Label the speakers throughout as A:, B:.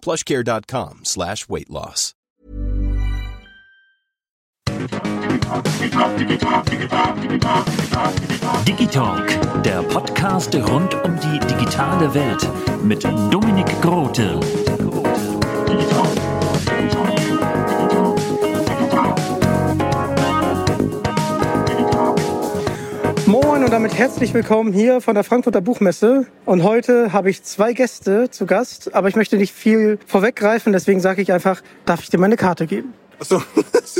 A: plushcare.com slash weight loss.
B: Digitalk, der Podcast rund um die digitale Welt mit Dominik Grote.
C: Moin und damit herzlich willkommen hier von der Frankfurter Buchmesse. Und heute habe ich zwei Gäste zu Gast, aber ich möchte nicht viel vorweggreifen, deswegen sage ich einfach, darf ich dir meine Karte geben?
D: Achso.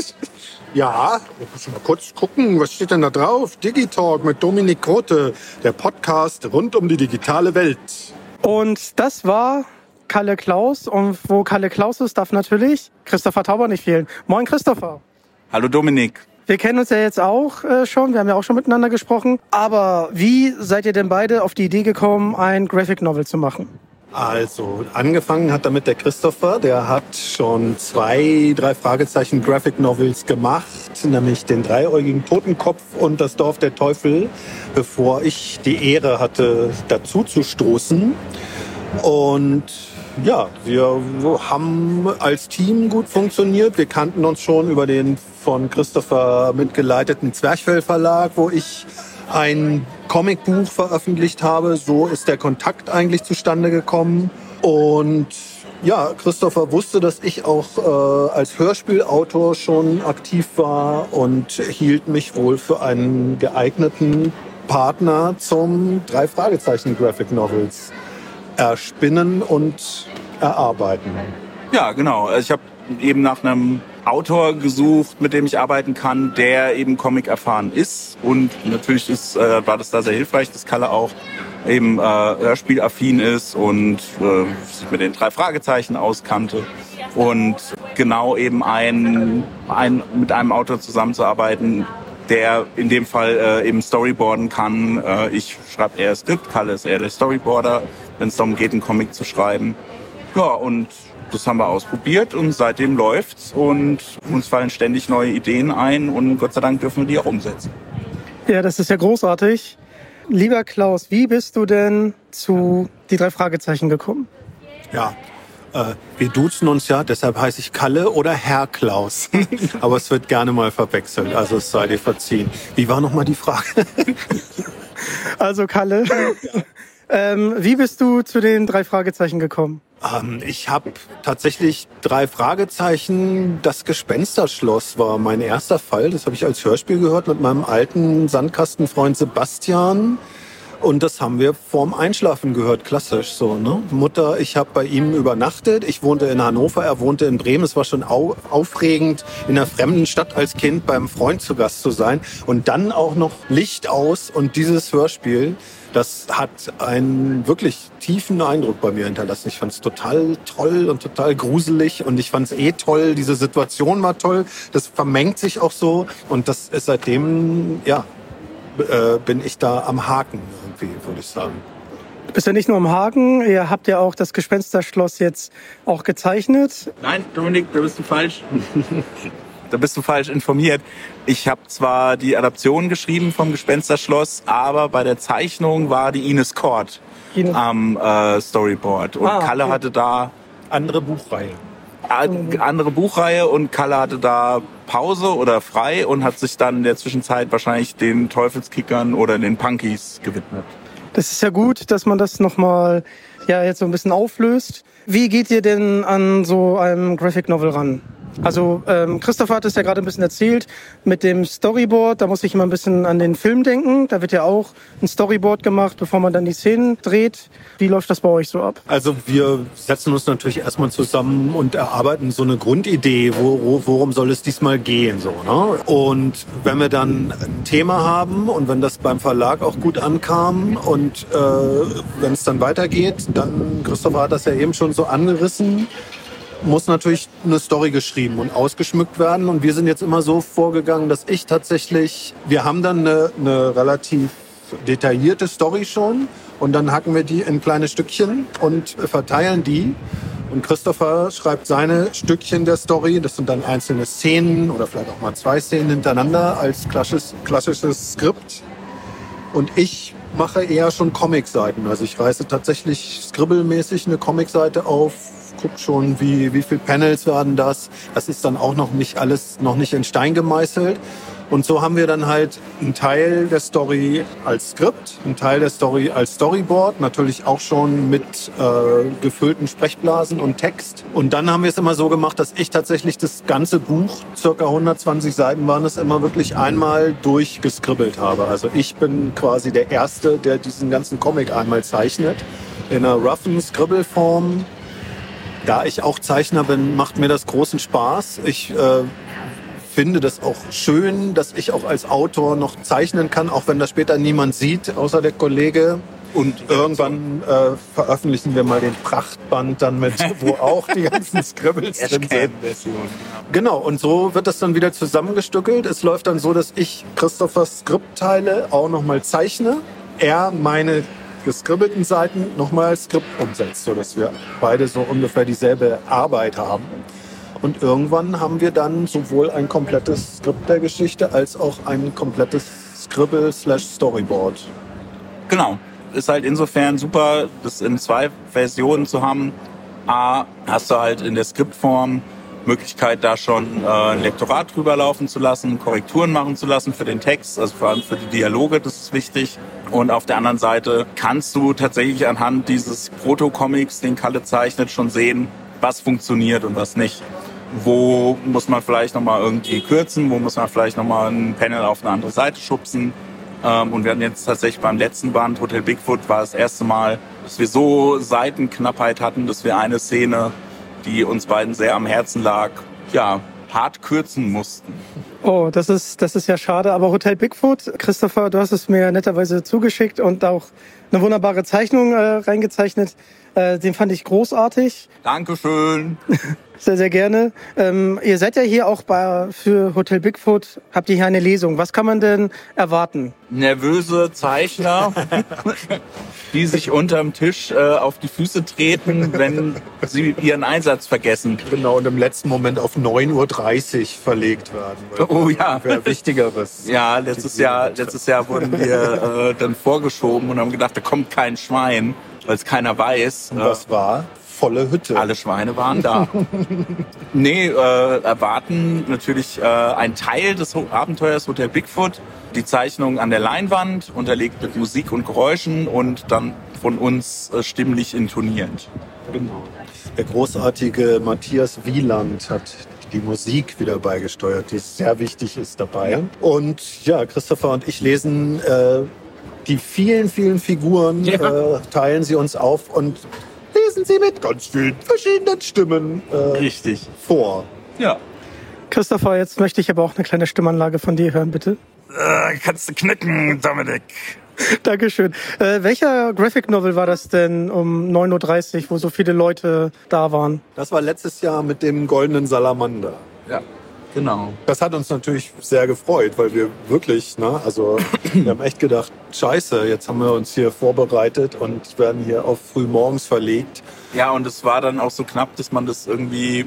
D: ja, ich muss mal kurz gucken, was steht denn da drauf? Digitalk mit Dominik Grote, der Podcast rund um die digitale Welt.
C: Und das war Kalle Klaus. Und wo Kalle Klaus ist, darf natürlich Christopher Tauber nicht fehlen. Moin Christopher.
E: Hallo Dominik.
C: Wir kennen uns ja jetzt auch äh, schon, wir haben ja auch schon miteinander gesprochen. Aber wie seid ihr denn beide auf die Idee gekommen, ein Graphic Novel zu machen?
D: Also, angefangen hat damit der Christopher, der hat schon zwei, drei Fragezeichen Graphic Novels gemacht, nämlich den dreieugigen Totenkopf und das Dorf der Teufel, bevor ich die Ehre hatte, dazu zu stoßen. Und ja, wir haben als Team gut funktioniert. Wir kannten uns schon über den von Christopher mitgeleiteten Zwerchfell Verlag, wo ich ein Comicbuch veröffentlicht habe. So ist der Kontakt eigentlich zustande gekommen. Und ja, Christopher wusste, dass ich auch äh, als Hörspielautor schon aktiv war und hielt mich wohl für einen geeigneten Partner zum drei Fragezeichen Graphic Novels erspinnen und erarbeiten.
E: Ja, genau. Also ich habe eben nach einem Autor gesucht, mit dem ich arbeiten kann, der eben Comic erfahren ist. Und natürlich ist, äh, war das da sehr hilfreich, dass Kalle auch eben äh, Hörspielaffin ist und äh, sich mit den drei Fragezeichen auskannte. Und genau eben ein, ein, mit einem Autor zusammenzuarbeiten, der in dem Fall äh, eben Storyboarden kann. Äh, ich schreibe eher Skript, Kalle ist eher der Storyboarder, wenn es darum geht, einen Comic zu schreiben. Ja, und das haben wir ausprobiert und seitdem läuft's und uns fallen ständig neue Ideen ein und Gott sei Dank dürfen wir die auch umsetzen.
C: Ja, das ist ja großartig. Lieber Klaus, wie bist du denn zu die drei Fragezeichen gekommen?
D: Ja, äh, wir duzen uns ja, deshalb heiße ich Kalle oder Herr Klaus. Aber es wird gerne mal verwechselt, also es sei dir verziehen. Wie war nochmal die Frage?
C: Also Kalle, ähm, wie bist du zu den drei Fragezeichen gekommen?
D: Ähm, ich habe tatsächlich drei Fragezeichen. Das Gespensterschloss war mein erster Fall. Das habe ich als Hörspiel gehört mit meinem alten Sandkastenfreund Sebastian. Und das haben wir vorm Einschlafen gehört, klassisch so. Ne? Mutter, ich habe bei ihm übernachtet. Ich wohnte in Hannover, er wohnte in Bremen. Es war schon au aufregend, in einer fremden Stadt als Kind beim Freund zu Gast zu sein. Und dann auch noch Licht aus und dieses Hörspiel. Das hat einen wirklich tiefen Eindruck bei mir hinterlassen. Ich fand es total toll und total gruselig und ich fand es eh toll. Diese Situation war toll. Das vermengt sich auch so und das ist seitdem, ja, äh, bin ich da am Haken irgendwie, würde ich sagen.
C: Du bist ja nicht nur am Haken, ihr habt ja auch das Gespensterschloss jetzt auch gezeichnet.
E: Nein, Dominik, da bist du falsch. da bist du falsch informiert. Ich habe zwar die Adaption geschrieben vom Gespensterschloss, aber bei der Zeichnung war die Ines Kort
C: Ines-
E: am äh, Storyboard. Und
C: Ah,
E: Kalle
C: okay.
E: hatte da
D: Andere Buchreihe.
E: äh, andere Buchreihe und Kalle hatte da Pause oder frei und hat sich dann in der Zwischenzeit wahrscheinlich den Teufelskickern oder den Punkies gewidmet.
C: Das ist ja gut, dass man das nochmal ja jetzt so ein bisschen auflöst. Wie geht ihr denn an so einem Graphic Novel ran? Also ähm, Christopher hat es ja gerade ein bisschen erzählt mit dem Storyboard. Da muss ich immer ein bisschen an den Film denken. Da wird ja auch ein Storyboard gemacht, bevor man dann die Szenen dreht. Wie läuft das bei euch so ab?
D: Also wir setzen uns natürlich erstmal zusammen und erarbeiten so eine Grundidee, wo, wo, worum soll es diesmal gehen. So, ne? Und wenn wir dann ein Thema haben und wenn das beim Verlag auch gut ankam und äh, wenn es dann weitergeht, dann, Christopher hat das ja eben schon so angerissen, muss natürlich eine Story geschrieben und ausgeschmückt werden. Und wir sind jetzt immer so vorgegangen, dass ich tatsächlich, wir haben dann eine, eine relativ detaillierte Story schon und dann hacken wir die in kleine Stückchen und verteilen die. Und Christopher schreibt seine Stückchen der Story. Das sind dann einzelne Szenen oder vielleicht auch mal zwei Szenen hintereinander als klassisches, klassisches Skript. Und ich mache eher schon Comic-Seiten. Also ich reiße tatsächlich scribblemäßig eine Comic-Seite auf, guck schon, wie, wie viele Panels werden das. Das ist dann auch noch nicht alles, noch nicht in Stein gemeißelt. Und so haben wir dann halt einen Teil der Story als Skript, einen Teil der Story als Storyboard, natürlich auch schon mit äh, gefüllten Sprechblasen und Text. Und dann haben wir es immer so gemacht, dass ich tatsächlich das ganze Buch, circa 120 Seiten waren es, immer wirklich einmal durchgeskribbelt habe. Also ich bin quasi der Erste, der diesen ganzen Comic einmal zeichnet. In einer roughen Scribbleform, da ich auch Zeichner bin, macht mir das großen Spaß. Ich äh, finde das auch schön, dass ich auch als Autor noch zeichnen kann, auch wenn das später niemand sieht, außer der Kollege. Und irgendwann äh, veröffentlichen wir mal den Prachtband dann mit, wo auch die ganzen Scribbles drin sind. Genau, und so wird das dann wieder zusammengestückelt. Es läuft dann so, dass ich Christophers Skriptteile auch nochmal zeichne. Er meine geskribbelten Seiten nochmal Skript umsetzt, sodass wir beide so ungefähr dieselbe Arbeit haben. Und irgendwann haben wir dann sowohl ein komplettes Skript der Geschichte als auch ein komplettes Scribble slash Storyboard.
E: Genau. Ist halt insofern super, das in zwei Versionen zu haben. A, hast du halt in der Skriptform Möglichkeit, da schon äh, ein Lektorat drüber laufen zu lassen, Korrekturen machen zu lassen für den Text, also vor allem für die Dialoge, das ist wichtig. Und auf der anderen Seite kannst du tatsächlich anhand dieses Proto-Comics, den Kalle zeichnet, schon sehen, was funktioniert und was nicht. Wo muss man vielleicht nochmal irgendwie kürzen, wo muss man vielleicht nochmal ein Panel auf eine andere Seite schubsen. Ähm, und wir hatten jetzt tatsächlich beim letzten Band, Hotel Bigfoot, war das erste Mal, dass wir so Seitenknappheit hatten, dass wir eine Szene, die uns beiden sehr am Herzen lag, ja, hart kürzen mussten.
C: Oh, das ist, das ist ja schade. Aber Hotel Bigfoot, Christopher, du hast es mir netterweise zugeschickt und auch eine wunderbare Zeichnung äh, reingezeichnet. Äh, den fand ich großartig.
E: Dankeschön.
C: Sehr, sehr gerne. Ähm, ihr seid ja hier auch bei, für Hotel Bigfoot, habt ihr hier eine Lesung. Was kann man denn erwarten?
E: Nervöse Zeichner, die sich unterm Tisch äh, auf die Füße treten, wenn sie ihren Einsatz vergessen.
D: Genau, und im letzten Moment auf 9.30 Uhr verlegt werden.
E: Oh ja.
D: Wäre Wichtigeres.
E: Ja, letztes Jahr, letztes Jahr wurden wir äh, dann vorgeschoben und haben gedacht, da kommt kein Schwein, weil es keiner weiß.
D: Und was war? Volle Hütte.
E: Alle Schweine waren da. nee, äh, erwarten natürlich äh, ein Teil des Abenteuers Hotel Bigfoot, die Zeichnung an der Leinwand, unterlegt mit Musik und Geräuschen und dann von uns äh, stimmlich intoniert.
D: Genau. Der großartige Matthias Wieland hat die Musik wieder beigesteuert, die sehr wichtig ist dabei. Und ja, Christopher und ich lesen äh, die vielen, vielen Figuren,
E: Ja.
D: äh, teilen sie uns auf und lesen sie mit ganz vielen verschiedenen Stimmen äh,
E: Richtig.
D: vor.
E: Ja.
C: Christopher, jetzt möchte ich aber auch eine kleine Stimmanlage von dir hören, bitte.
E: Äh, kannst du knicken, Dominik.
C: Dankeschön. Äh, welcher Graphic Novel war das denn um 9.30 Uhr, wo so viele Leute da waren?
D: Das war letztes Jahr mit dem goldenen Salamander.
E: Ja, genau.
D: Das hat uns natürlich sehr gefreut, weil wir wirklich, ne, also wir haben echt gedacht, scheiße, jetzt haben wir uns hier vorbereitet und werden hier auf frühmorgens verlegt.
E: Ja, und es war dann auch so knapp, dass man das irgendwie,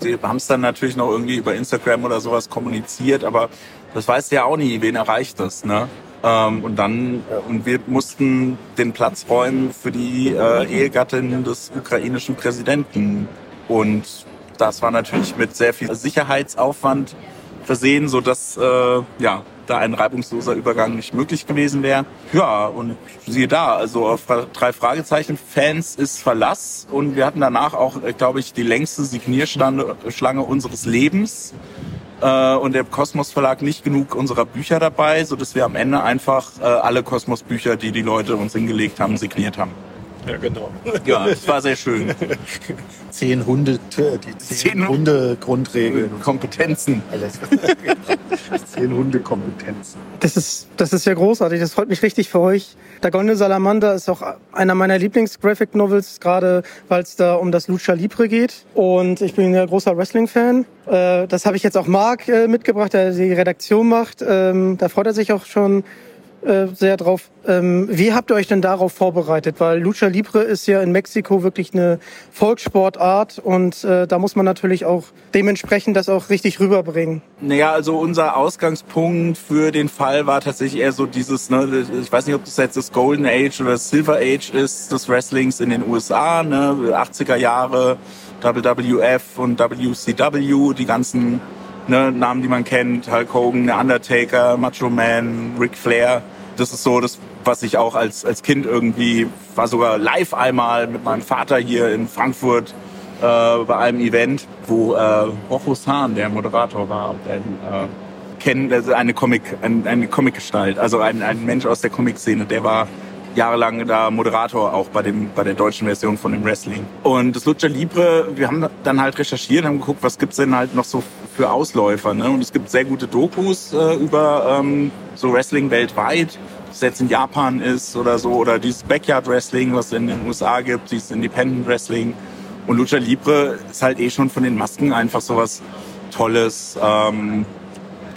E: wir haben es dann natürlich noch irgendwie über Instagram oder sowas kommuniziert, aber das weißt du ja auch nie, wen erreicht das, ne? Ähm, und dann, äh, und wir mussten den Platz räumen für die äh, Ehegattin des ukrainischen Präsidenten. Und das war natürlich mit sehr viel Sicherheitsaufwand versehen, so dass äh, ja da ein reibungsloser Übergang nicht möglich gewesen wäre. Ja, und siehe da, also auf drei Fragezeichen-Fans ist Verlass und wir hatten danach auch, äh, glaube ich, die längste Signierschlange unseres Lebens äh, und der Kosmos Verlag nicht genug unserer Bücher dabei, so dass wir am Ende einfach äh, alle Kosmos Bücher, die die Leute uns hingelegt haben, signiert haben.
D: Ja, genau.
E: Ja, es war sehr schön.
D: Zehn Hunde, die zehn, zehn Hunde Grundregeln.
E: Kompetenzen.
D: Alles. zehn Hunde Kompetenzen.
C: Das ist, das ist ja großartig. Das freut mich richtig für euch. Der Goldene Salamander ist auch einer meiner Lieblings-Graphic Novels, gerade weil es da um das Lucha Libre geht. Und ich bin ja großer Wrestling-Fan. Äh, das habe ich jetzt auch Marc äh, mitgebracht, der die Redaktion macht. Ähm, da freut er sich auch schon äh, sehr drauf. Ähm, wie habt ihr euch denn darauf vorbereitet? Weil Lucha Libre ist ja in Mexiko wirklich eine Volkssportart und äh, da muss man natürlich auch dementsprechend das auch richtig rüberbringen.
E: Naja, also unser Ausgangspunkt für den Fall war tatsächlich eher so dieses, ne, ich weiß nicht, ob das jetzt das Golden Age oder das Silver Age ist des Wrestlings in den USA, ne, 80er Jahre, WWF und WCW, die ganzen ne, Namen, die man kennt, Hulk Hogan, der Undertaker, Macho Man, Ric Flair das ist so das, was ich auch als, als Kind irgendwie, war sogar live einmal mit meinem Vater hier in Frankfurt äh, bei einem Event, wo äh, Rochus Hahn, der Moderator war, der, äh, kennen, also eine Comic, ein, eine Comicgestalt, also ein, ein Mensch aus der Comic-Szene, der war jahrelang da Moderator auch bei dem bei der deutschen Version von dem Wrestling. Und das Lucha Libre, wir haben dann halt recherchiert, haben geguckt, was gibt's denn halt noch so für Ausläufer. Ne? Und es gibt sehr gute Dokus äh, über ähm, so Wrestling weltweit, es jetzt in Japan ist oder so, oder dieses Backyard Wrestling, was es in den USA gibt, dieses Independent Wrestling. Und Lucha Libre ist halt eh schon von den Masken einfach sowas Tolles. Ähm,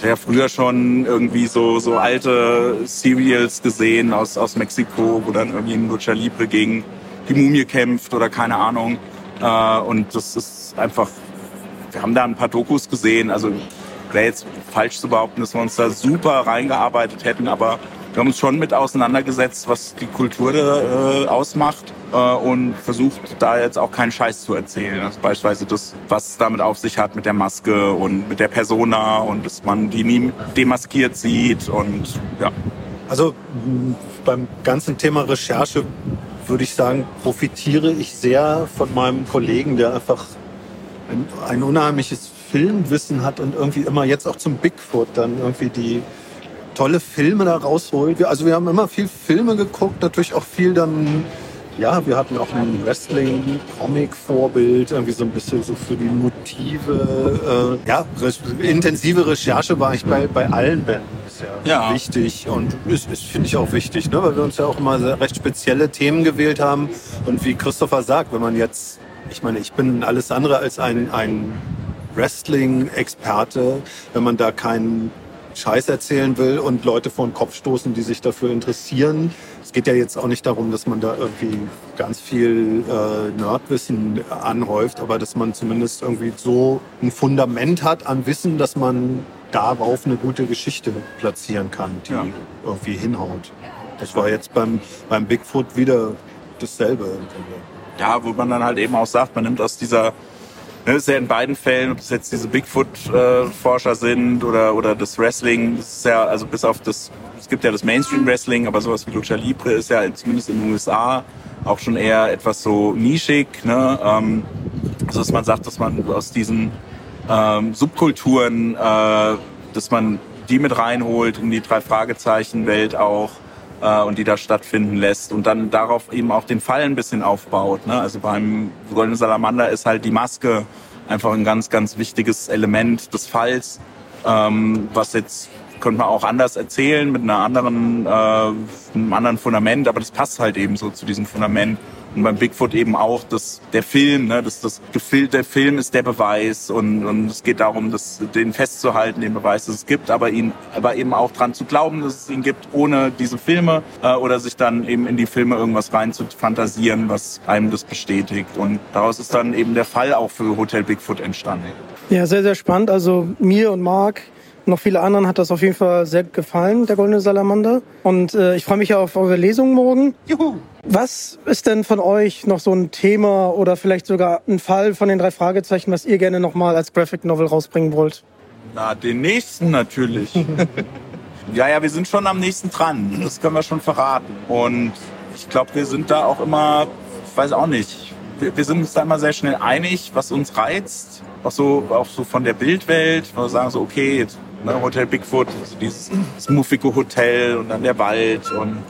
E: ja früher schon irgendwie so, so alte Serials gesehen aus, aus Mexiko, wo dann irgendwie ein Lucha Libre gegen die Mumie kämpft oder keine Ahnung. Äh, und das ist einfach wir haben da ein paar Dokus gesehen. Also wäre jetzt falsch zu behaupten, dass wir uns da super reingearbeitet hätten, aber wir haben uns schon mit auseinandergesetzt, was die Kultur äh, ausmacht äh, und versucht da jetzt auch keinen Scheiß zu erzählen. Also beispielsweise das, was es damit auf sich hat mit der Maske und mit der Persona und dass man die nie demaskiert sieht und ja.
D: Also beim ganzen Thema Recherche würde ich sagen, profitiere ich sehr von meinem Kollegen, der einfach ein, ein unheimliches Filmwissen hat und irgendwie immer jetzt auch zum Bigfoot dann irgendwie die tolle Filme da rausholt. Also wir haben immer viel Filme geguckt, natürlich auch viel dann, ja, wir hatten auch ein Wrestling-Comic-Vorbild, irgendwie so ein bisschen so für die Motive. Äh, ja, intensive Recherche war ich bei, bei allen Bänden bisher ja. wichtig und ist, ist finde ich auch wichtig, ne? weil wir uns ja auch immer recht spezielle Themen gewählt haben. Und wie Christopher sagt, wenn man jetzt ich meine, ich bin alles andere als ein, ein Wrestling-Experte. Wenn man da keinen Scheiß erzählen will und Leute vor den Kopf stoßen, die sich dafür interessieren. Es geht ja jetzt auch nicht darum, dass man da irgendwie ganz viel äh, Nerdwissen anhäuft, aber dass man zumindest irgendwie so ein Fundament hat an Wissen, dass man darauf eine gute Geschichte platzieren kann, die ja. irgendwie hinhaut. Das war jetzt beim, beim Bigfoot wieder dasselbe im Grunde
E: ja, wo man dann halt eben auch sagt, man nimmt aus dieser, ne, ist ja in beiden Fällen, ob es jetzt diese Bigfoot-Forscher sind oder, oder das Wrestling, ist ja, also bis auf das, es gibt ja das Mainstream-Wrestling, aber sowas wie Lucha Libre ist ja zumindest in den USA auch schon eher etwas so nischig, ne? Ähm, also dass man sagt, dass man aus diesen ähm, Subkulturen, äh, dass man die mit reinholt in die drei Fragezeichen Welt auch äh, und die da stattfinden lässt und dann darauf eben auch den Fall ein bisschen aufbaut. Ne? Also beim Goldenen Salamander ist halt die Maske einfach ein ganz, ganz wichtiges Element des Falls, ähm, was jetzt könnte man auch anders erzählen mit einer anderen, äh, einem anderen Fundament, aber das passt halt eben so zu diesem Fundament. Und beim Bigfoot eben auch, dass der Film, ne, dass das Gefil der Film ist der Beweis und, und es geht darum, das, den festzuhalten, den Beweis, dass es gibt, aber ihn, aber eben auch dran zu glauben, dass es ihn gibt, ohne diese Filme äh, oder sich dann eben in die Filme irgendwas rein zu fantasieren, was einem das bestätigt. Und daraus ist dann eben der Fall auch für Hotel Bigfoot entstanden.
C: Ja, sehr, sehr spannend. Also mir und Marc noch viele anderen hat das auf jeden Fall sehr gefallen, der Goldene Salamander. Und äh, ich freue mich ja auf eure Lesung morgen. Juhu! Was ist denn von euch noch so ein Thema oder vielleicht sogar ein Fall von den drei Fragezeichen, was ihr gerne nochmal als Graphic Novel rausbringen wollt?
E: Na, den nächsten natürlich. Ja, ja, wir sind schon am nächsten dran. Das können wir schon verraten. Und ich glaube, wir sind da auch immer, ich weiß auch nicht, wir, wir sind uns da immer sehr schnell einig, was uns reizt. Auch so, auch so von der Bildwelt, wo wir sagen so, okay, jetzt, ne, Hotel Bigfoot, also dieses muffige Hotel und dann der Wald und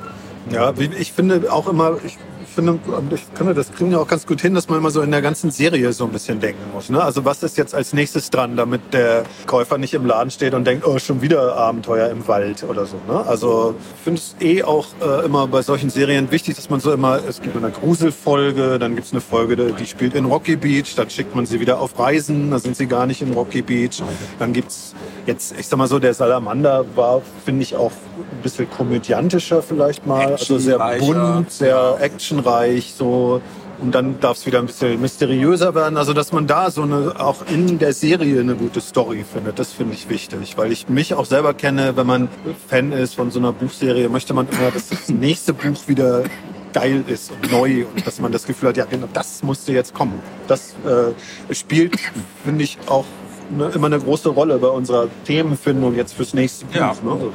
D: Ja, ich finde auch immer, ich finde, ich finde, das kriegen wir auch ganz gut hin, dass man immer so in der ganzen Serie so ein bisschen denken muss. Ne? Also was ist jetzt als nächstes dran, damit der Käufer nicht im Laden steht und denkt, oh, schon wieder Abenteuer im Wald oder so. Ne? Also ich finde es eh auch äh, immer bei solchen Serien wichtig, dass man so immer, es gibt eine Gruselfolge, dann gibt es eine Folge, die spielt in Rocky Beach, dann schickt man sie wieder auf Reisen, da sind sie gar nicht in Rocky Beach. Dann gibt's jetzt, ich sag mal so, der Salamander war, finde ich, auch ein bisschen komödiantischer vielleicht mal. Also sehr bunt, sehr actionreich, so. Und dann darf es wieder ein bisschen mysteriöser werden. Also, dass man da so eine, auch in der Serie eine gute Story findet, das finde ich wichtig. Weil ich mich auch selber kenne, wenn man Fan ist von so einer Buchserie, möchte man immer, dass das nächste Buch wieder geil ist und neu und dass man das Gefühl hat, ja, genau das musste jetzt kommen. Das äh, spielt, finde ich, auch ne, immer eine große Rolle bei unserer Themenfindung jetzt fürs nächste Buch.
E: Ja.
D: Ne? Also,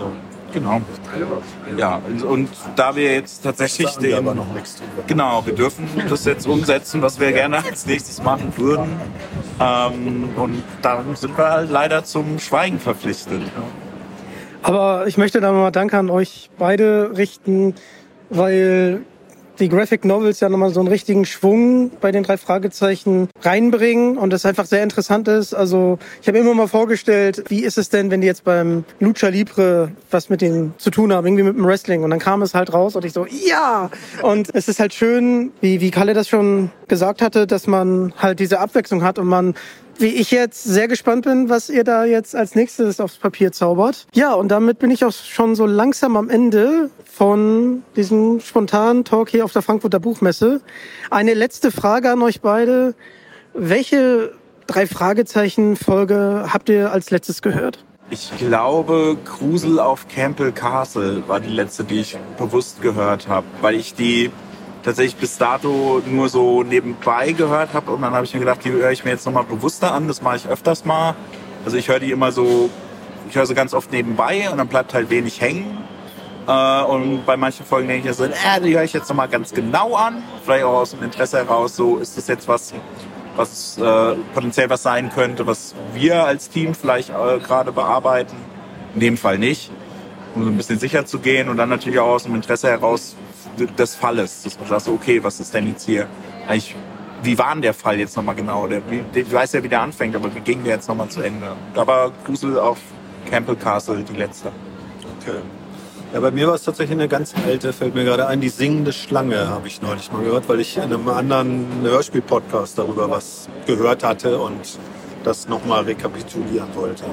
E: genau. Ja, und, da wir jetzt tatsächlich den,
D: aber noch nichts drüber.
E: Genau, wir dürfen das jetzt umsetzen, was wir gerne als nächstes machen würden. Ähm, und dann sind wir halt leider zum Schweigen verpflichtet.
C: Aber ich möchte da mal Danke an euch beide richten, weil die Graphic Novels ja nochmal so einen richtigen Schwung bei den drei Fragezeichen reinbringen und das einfach sehr interessant ist. Also ich habe immer mal vorgestellt, wie ist es denn, wenn die jetzt beim Lucha Libre was mit denen zu tun haben, irgendwie mit dem Wrestling und dann kam es halt raus und ich so, ja! Und es ist halt schön, wie, wie Kalle das schon gesagt hatte, dass man halt diese Abwechslung hat und man wie ich jetzt sehr gespannt bin, was ihr da jetzt als nächstes aufs Papier zaubert. Ja, und damit bin ich auch schon so langsam am Ende von diesem spontanen Talk hier auf der Frankfurter Buchmesse. Eine letzte Frage an euch beide. Welche drei Fragezeichen Folge habt ihr als letztes gehört?
E: Ich glaube, Grusel auf Campbell Castle war die letzte, die ich bewusst gehört habe, weil ich die tatsächlich bis dato nur so nebenbei gehört habe und dann habe ich mir gedacht, die höre ich mir jetzt nochmal bewusster an, das mache ich öfters mal. Also ich höre die immer so, ich höre sie ganz oft nebenbei und dann bleibt halt wenig hängen. Äh, und bei manchen Folgen denke ich so, äh, die höre ich jetzt nochmal ganz genau an, vielleicht auch aus dem Interesse heraus, so ist das jetzt was, was äh, potenziell was sein könnte, was wir als Team vielleicht äh, gerade bearbeiten. In dem Fall nicht, um so ein bisschen sicher zu gehen und dann natürlich auch aus dem Interesse heraus des Falles, dass man sagt, okay, was ist denn jetzt hier eigentlich, wie war denn der Fall jetzt nochmal genau? Der, ich weiß ja, wie der anfängt, aber wie ging der jetzt nochmal zu Ende? Da war Grusel auf Campbell Castle die letzte.
D: Okay. Ja, bei mir war es tatsächlich eine ganz alte, fällt mir gerade ein, die singende Schlange habe ich neulich mal gehört, weil ich in einem anderen Hörspiel-Podcast darüber was gehört hatte und das nochmal rekapitulieren wollte.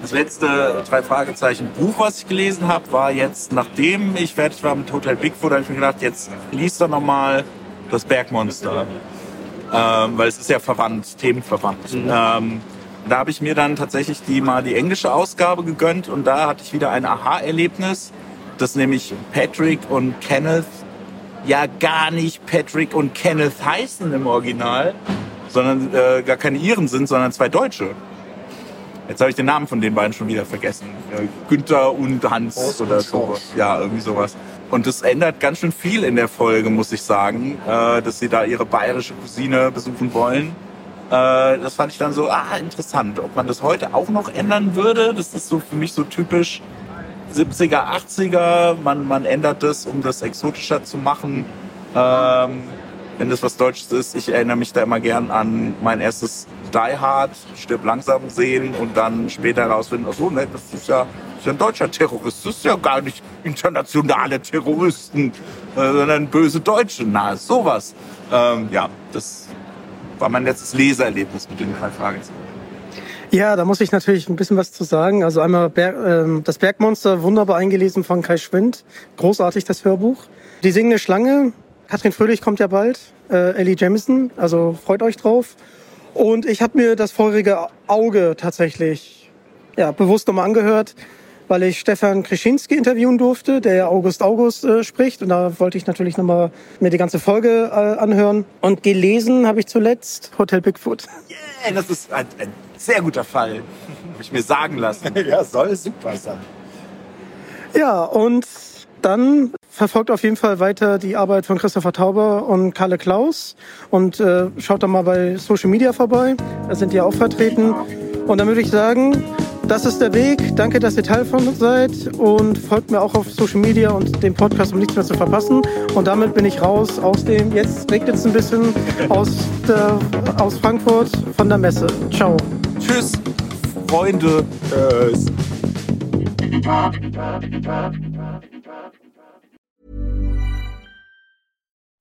E: Das letzte drei Fragezeichen Buch, was ich gelesen habe, war jetzt, nachdem ich fertig war mit Hotel Bigfoot, habe ich mir gedacht, jetzt liest doch nochmal das Bergmonster. Ähm, weil es ist ja verwandt, themenverwandt. Ähm, da habe ich mir dann tatsächlich die mal die englische Ausgabe gegönnt und da hatte ich wieder ein Aha-Erlebnis, dass nämlich Patrick und Kenneth ja gar nicht Patrick und Kenneth heißen im Original, sondern äh, gar keine Iren sind, sondern zwei Deutsche. Jetzt habe ich den Namen von den beiden schon wieder vergessen. Äh, Günther und Hans oder so. Ja, irgendwie sowas. Und das ändert ganz schön viel in der Folge, muss ich sagen, äh, dass sie da ihre bayerische Cousine besuchen wollen. Äh, das fand ich dann so, ah, interessant. Ob man das heute auch noch ändern würde, das ist so für mich so typisch 70er, 80er. Man, man ändert das, um das exotischer zu machen. Ähm, wenn das was Deutsches ist, ich erinnere mich da immer gern an mein erstes Die Hard, Stirb langsam sehen und dann später herausfinden, ach so, ne, das ist ja, das ist ja ein deutscher Terrorist, das ist ja gar nicht internationale Terroristen, äh, sondern böse Deutsche, na, sowas. Ähm, ja, das war mein letztes Leseerlebnis mit den drei Fragezeichen.
C: Ja, da muss ich natürlich ein bisschen was zu sagen. Also einmal Berg, ähm, das Bergmonster, wunderbar eingelesen von Kai Schwind. Großartig das Hörbuch. Die singende Schlange, Katrin Fröhlich kommt ja bald. Äh, Ellie Jamison, also freut euch drauf. Und ich habe mir das feurige Auge tatsächlich ja, bewusst nochmal angehört, weil ich Stefan Krischinski interviewen durfte, der ja August August äh, spricht. Und da wollte ich natürlich nochmal mir die ganze Folge äh, anhören. Und gelesen habe ich zuletzt Hotel Bigfoot.
E: Yeah, das ist ein, ein sehr guter Fall, habe ich mir sagen lassen.
D: Ja, soll super sein.
C: Ja, und dann verfolgt auf jeden Fall weiter die Arbeit von Christopher Tauber und Kalle Klaus und äh, schaut doch mal bei Social Media vorbei. Da sind die auch vertreten. Und dann würde ich sagen, das ist der Weg. Danke, dass ihr Teil von uns seid und folgt mir auch auf Social Media und dem Podcast, um nichts mehr zu verpassen. Und damit bin ich raus aus dem, jetzt regnet es ein bisschen, aus, der, aus Frankfurt von der Messe. Ciao.
E: Tschüss, Freunde.
D: Tschüss.